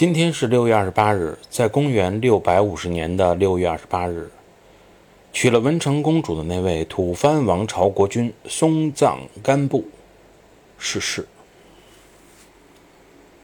今天是六月二十八日，在公元六百五十年的六月二十八日，娶了文成公主的那位吐蕃王朝国君松赞干布逝世。